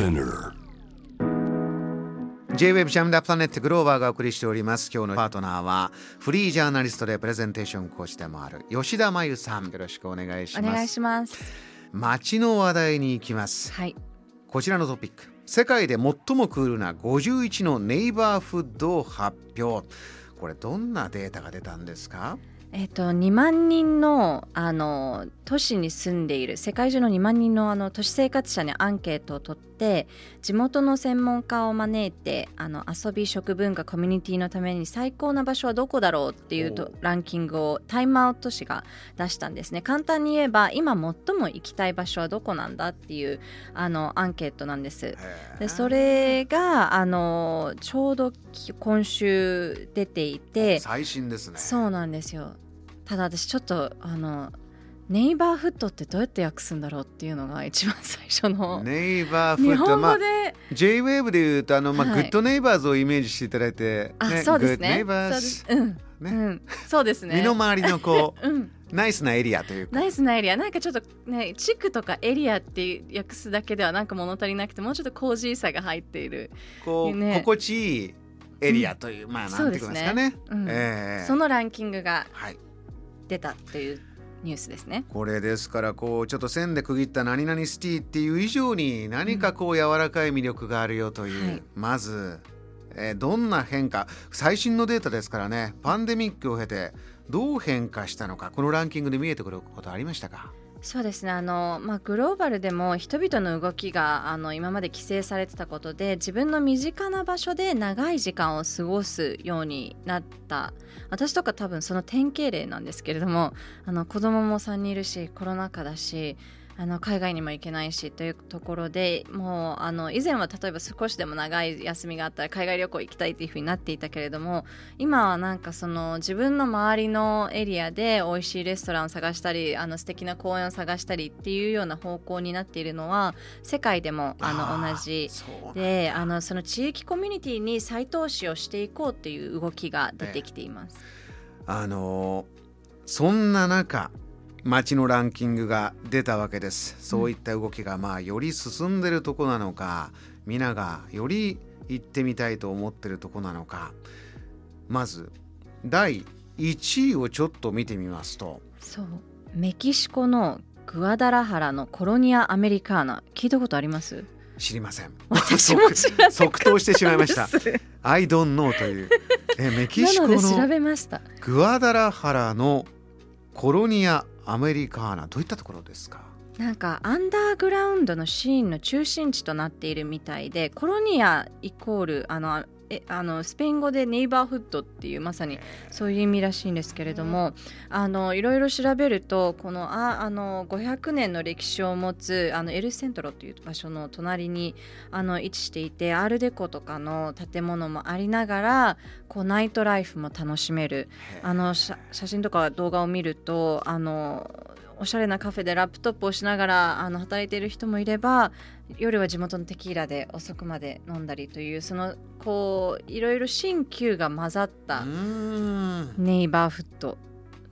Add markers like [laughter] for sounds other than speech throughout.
Spinner. J-Web ジャムダプラネットグローバーがお送りしております。今日のパートナーはフリージャーナリストでプレゼンテーション講師でもある吉田真由さん。よろしくお願いしお願いますします。街の話題に行きます。はい。こちらのトピック。世界で最もクールな51のネイバーフッドを発表。これどんなデータが出たんですか？えっ、と2万人のあの都市に住んでいる世界中の2万人のあの都市生活者にアンケートを取って地元の専門家を招いてあの遊び食文化コミュニティのために最高な場所はどこだろうっていうおとランキングをタイムアウト誌が出したんですね。簡単に言えば今最も行きたい場所はどこなんだっていうあのアンケートなんです。でそれがあのちょうどき今週出ていて最新ですね。そうなんですよただ私ちょっとあのネイバーフットってどうやって訳すんだろうっていうのが一番最初の、neighborhood まあ本語で、J-Wave で言うとあの、まあはい Good Neighbors をイメージしていただいて、あそうですグッドネね。イバーズそうです。うん、ね。うん、そうですね。身の回りのこう [laughs] うん、ナイスなエリアというか。ナイスなエリア。なんかちょっとね地区とかエリアって訳すだけではなんか物足りなくてもうちょっと cozy さが入っている、こう、ね。心地いいエリアという、まあなんていうんですかね。うん。ええ。そのランキングがはい、出たというニュースですね。これですからこうちょっと線で区切った何々シティっていう以上に何かこう柔らかい魅力があるよという、はい。まず、えーどんな変化？最新のデータですからね。パンデミックを経てどう変化したのか？このランキングで見えてくることありましたか？そうですね。あの、まあ、グローバルでも人々の動きがあの今まで規制されてたことで自分の身近な場所で長い時間を過ごすようになった。私とか多分その典型例なんですけれどもあの子供も3人いるしコロナ禍だしあの海外にも行けないしというところでもうあの以前は例えば少しでも長い休みがあったら海外旅行行きたいっていうふうになっていたけれども今はなんかその自分の周りのエリアで美味しいレストランを探したりあの素敵な公園を探したりっていうような方向になっているのは世界でもあのー同じ。であのその地域コミュニティに再投資をしていこうっていう動きが出てきています。あのーそんな中街のランキングが出たわけです。そういった動きがまあより進んでるとこなのか皆がより行ってみたいと思ってるとこなのか。まず第1位をちょっと見てみますと。そう。メキシコのグアダラハラのコロニア・アメリカーナ聞いたことあります？知りません。私も知ら即答してしまいました。です I don't know という。え [laughs] メキシコなので調のべました。グアダラハラのコロニアアメリカーナどういったところですか？なんかアンダーグラウンドのシーンの中心地となっているみたいでコロニアイコールあのえあのスペイン語でネイバーフッドっていうまさにそういう意味らしいんですけれどもあのいろいろ調べるとこのああの500年の歴史を持つあのエルセントロという場所の隣にあの位置していてアールデコとかの建物もありながらこうナイトライフも楽しめる。あの写写真とか動画を見るとあのおしゃれなカフェでラップトップをしながらあの働いている人もいれば夜は地元のテキーラで遅くまで飲んだりというそのこういろいろ新旧が混ざっうたネイバーフット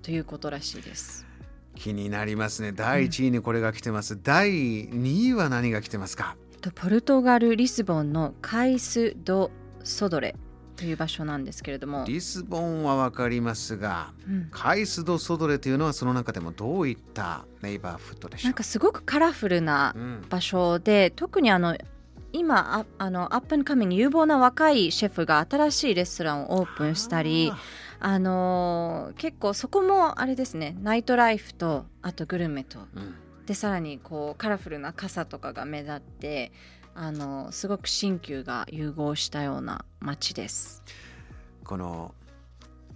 ということらしいです。気になりますね。第1位にこれが来てます、第2位は何が来てますか？とポルトガル・リスボンのカイス・ド・ソドレという場所なんですけれども、リスボンは分かりますがうん。カイスド・ソドレというのはその中でもどういったネイバーフットでしょう？んなかすごくカラフルなうん。場所で特にあの今ああのアップンカミング有望な若いシェフが新しいレストランをオープンしたりあのー結構そこもあれですね。ナイトライフとあとグルメと。うん。でさらにこうカラフルな傘とかが目立ってあのすごく新旧が融合したような街です。この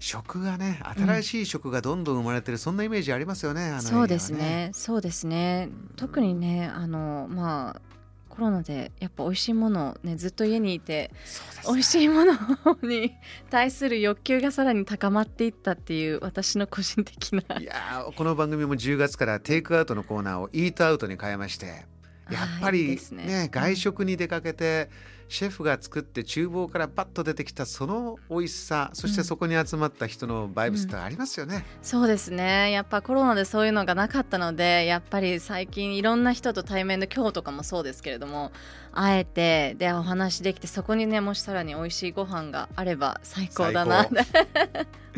食がね新しい食がどんどん生まれてる、そんなイメージありますよねあのエリアはそうですね。そうですね。特にねあのまあコロナでやっぱ美味しいものをねずっと家にいてそうです美味しいものに対する欲求がさらに高まっていったっていう私の個人的な。いやーこの番組も10月からテイクアウトのコーナーをイートアウトに変えましてやっぱりね。ね外食に出かけてシェフが作って厨房からパッと出てきたその美味しさそしてそこに集まった人のバイブスってありますよね、うん、そうですね。やっぱコロナでそういうのがなかったのでやっぱり最近いろんな人と対面で今日とかもそうですけれども会えてでお話できてそこにねもしさらに美味しいご飯があれば最高だな。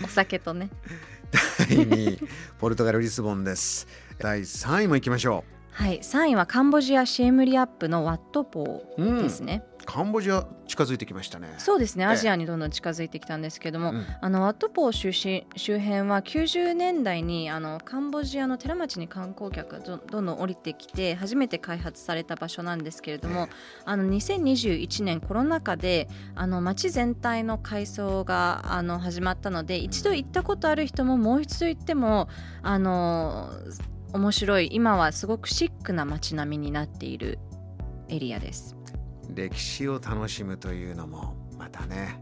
お酒とね。[laughs] 第2位ポルトガル・リスボンです。第3位もいきましょうはい3位はカンボジアシェームリアップのワットポーですね、うん、カンボジア近づいてきましたね。そうですねアジアにどんどん近づいてきたんですけども、あのワットポー周周辺は90年代にあのカンボジアの寺町に観光客がどどんどん降りてきて初めて開発された場所なんですけれども、あの2021年コロナ禍であの街全体の改装があの始まったので一度行ったことある人ももう一度行ってもあの面白い。今はすごくシックな街並みになっているエリアです。歴史を楽しむというのもまたね、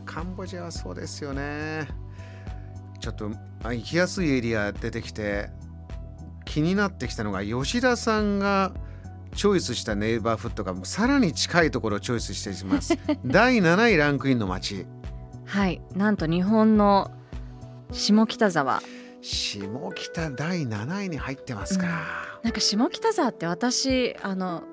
うん、カンボジアはそうですよね。ちょっと行きやすいエリア出てきて気になってきたのが吉田さんがチョイスしたネイバーフットがさらに近いところをチョイスしています。[laughs] 第7位ランクインの街。はい。なんと日本の下北沢下北第7位に入ってますか、うん、なんか下北沢って私あの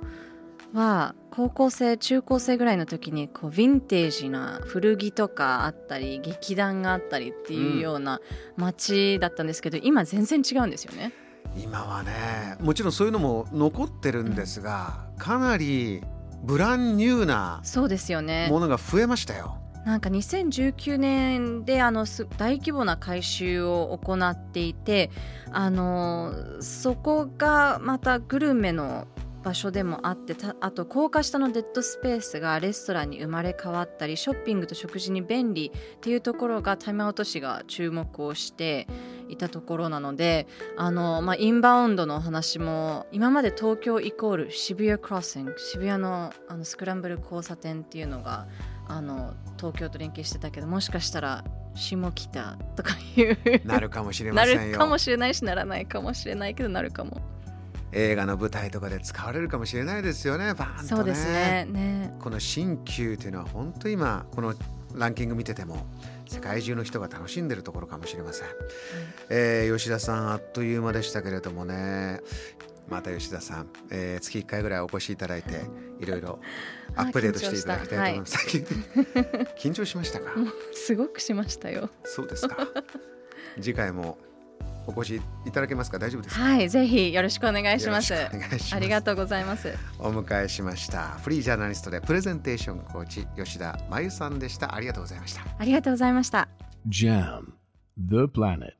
は高校生中高生ぐらいの時にこうヴィンテージな古着とかあったり劇団があったりっていうような街だったんですけど、うん、今全然違うんですよね。今はねもちろんそういうのも残ってるんですが、うん、かなりブランニューなそうですよね。ものが増えましたよ。なんか2019年であの大規模な改修を行っていてあのそこがまたグルメの場所でもあってあと高架下のデッドスペースがレストランに生まれ変わったりショッピングと食事に便利っていうところがタイムアウト市が注目をしていたところなのであの、まあ、インバウンドの話も今まで東京イコール渋谷クロッシング渋谷のあのスクランブル交差点っていうのがあの東京と連携してたけどもしかしたら下北とかいう。なるかもしれませんよ。なるかもしれないしならないかもしれないけどなるかも。映画の舞台とかで使われるかもしれないですよねバーンとね。そうですねね。この新旧というのは本当今このランキング見てても世界中の人が楽しんでるところかもしれません、うん、えー、吉田さんあっという間でしたけれどもねまた吉田さん、えー、月1回ぐらいお越しいただいていろいろアップデートしていただきたいと思います。はい、[laughs] 緊張しましたか？すごくしましたよ。そうですか。次回もお越しいただけますか？大丈夫ですはいぜひよろしくお願いします。ありがとうございます。お迎えしました。フリージャーナリストでプレゼンテーションコーチ吉田真由さんでした。ありがとうございました。ありがとうございました。JAM The Planet